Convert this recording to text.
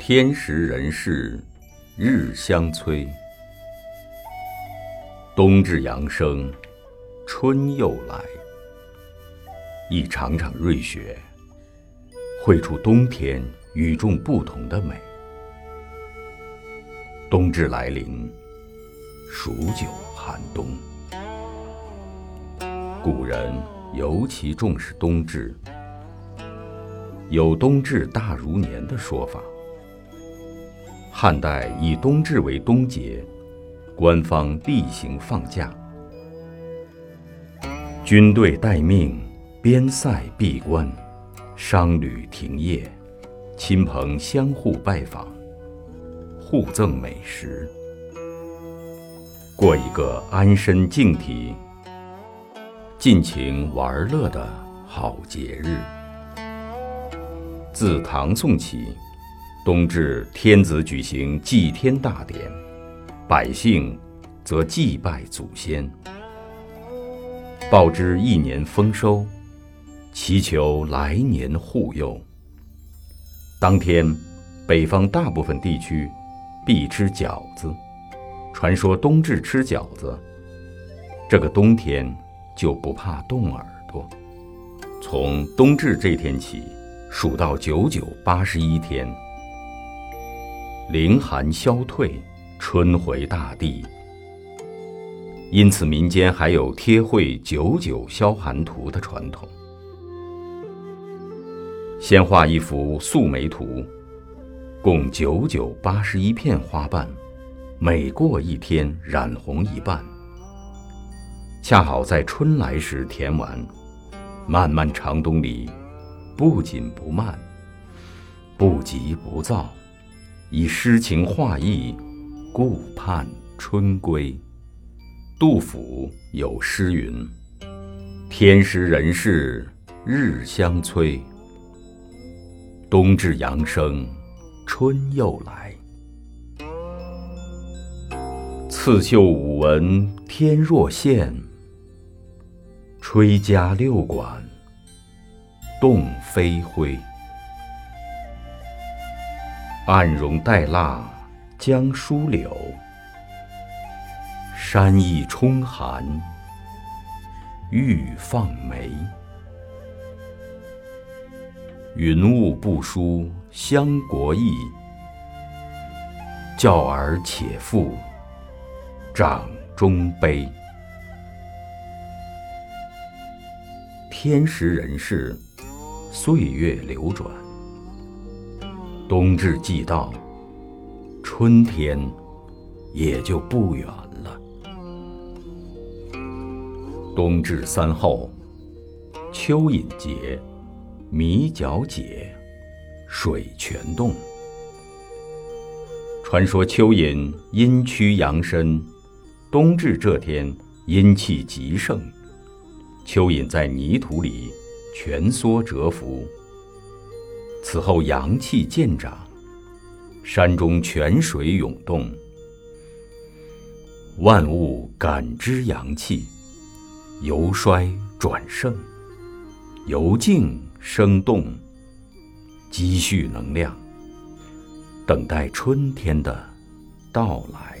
天时人事，日相催。冬至阳生，春又来。一场场瑞雪，绘出冬天与众不同的美。冬至来临，数九寒冬。古人尤其重视冬至，有“冬至大如年”的说法。汉代以冬至为冬节，官方例行放假，军队待命，边塞闭关，商旅停业，亲朋相互拜访，互赠美食，过一个安身静体、尽情玩乐的好节日。自唐宋起。冬至，天子举行祭天大典，百姓则祭拜祖先，报之一年丰收，祈求来年护佑。当天，北方大部分地区必吃饺子，传说冬至吃饺子，这个冬天就不怕冻耳朵。从冬至这天起，数到九九八十一天。凌寒消退，春回大地。因此，民间还有贴绘“九九消寒图”的传统。先画一幅素梅图，共九九八十一片花瓣，每过一天染红一半，恰好在春来时填完。漫漫长冬里，不紧不慢，不急不躁。以诗情画意，顾盼春归。杜甫有诗云：“天时人事日相催，冬至阳生春又来。刺绣五文天若线，吹葭六管动飞灰。”暗荣带蜡将疏柳，山意冲寒欲放梅。云雾不输乡国意，教儿且赴掌中悲。天时人事，岁月流转。冬至既到，春天也就不远了。冬至三后，蚯蚓节、米角解、水泉洞。传说蚯蚓阴躯阳身，冬至这天阴气极盛，蚯蚓在泥土里蜷缩蛰伏。此后阳气渐长，山中泉水涌动，万物感知阳气，由衰转盛，由静生动，积蓄能量，等待春天的到来。